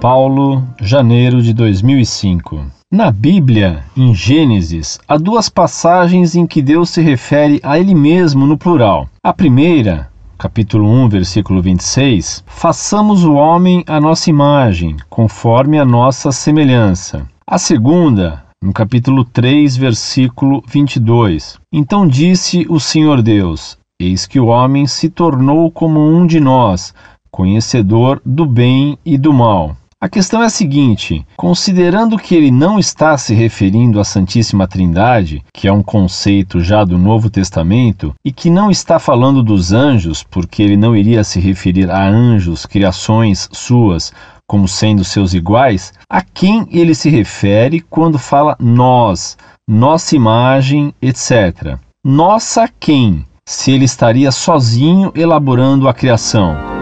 Paulo, janeiro de 2005. Na Bíblia, em Gênesis, há duas passagens em que Deus se refere a Ele mesmo no plural. A primeira, capítulo 1, versículo 26, façamos o homem à nossa imagem, conforme a nossa semelhança. A segunda, no capítulo 3, versículo 22, então disse o Senhor Deus: Eis que o homem se tornou como um de nós, conhecedor do bem e do mal. A questão é a seguinte: considerando que ele não está se referindo à Santíssima Trindade, que é um conceito já do Novo Testamento, e que não está falando dos anjos, porque ele não iria se referir a anjos, criações suas, como sendo seus iguais, a quem ele se refere quando fala nós, nossa imagem, etc. Nossa quem? Se ele estaria sozinho elaborando a criação.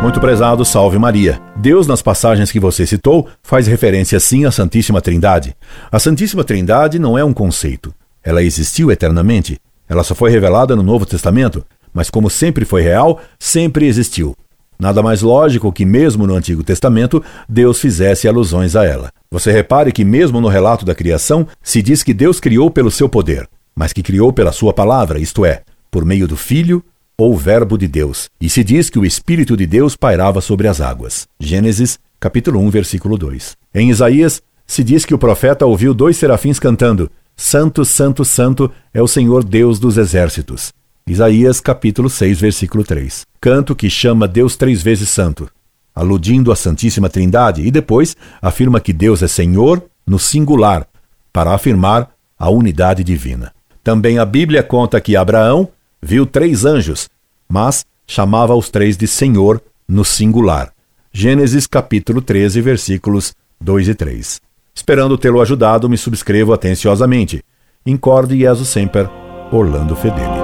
Muito prezado, salve Maria. Deus, nas passagens que você citou, faz referência sim à Santíssima Trindade. A Santíssima Trindade não é um conceito. Ela existiu eternamente. Ela só foi revelada no Novo Testamento, mas como sempre foi real, sempre existiu. Nada mais lógico que, mesmo no Antigo Testamento, Deus fizesse alusões a ela. Você repare que, mesmo no relato da criação, se diz que Deus criou pelo seu poder, mas que criou pela sua palavra, isto é, por meio do Filho ou Verbo de Deus, e se diz que o Espírito de Deus pairava sobre as águas. Gênesis, capítulo 1, versículo 2. Em Isaías, se diz que o profeta ouviu dois serafins cantando: Santo, Santo, Santo é o Senhor Deus dos exércitos. Isaías, capítulo 6, versículo 3. Canto que chama Deus três vezes santo, aludindo à Santíssima Trindade, e depois afirma que Deus é Senhor no singular, para afirmar a unidade divina. Também a Bíblia conta que Abraão viu três anjos, mas chamava os três de Senhor no singular. Gênesis capítulo 13, versículos 2 e 3. Esperando tê-lo ajudado, me subscrevo atenciosamente. Incorde Jesus Semper, Orlando Fedeli.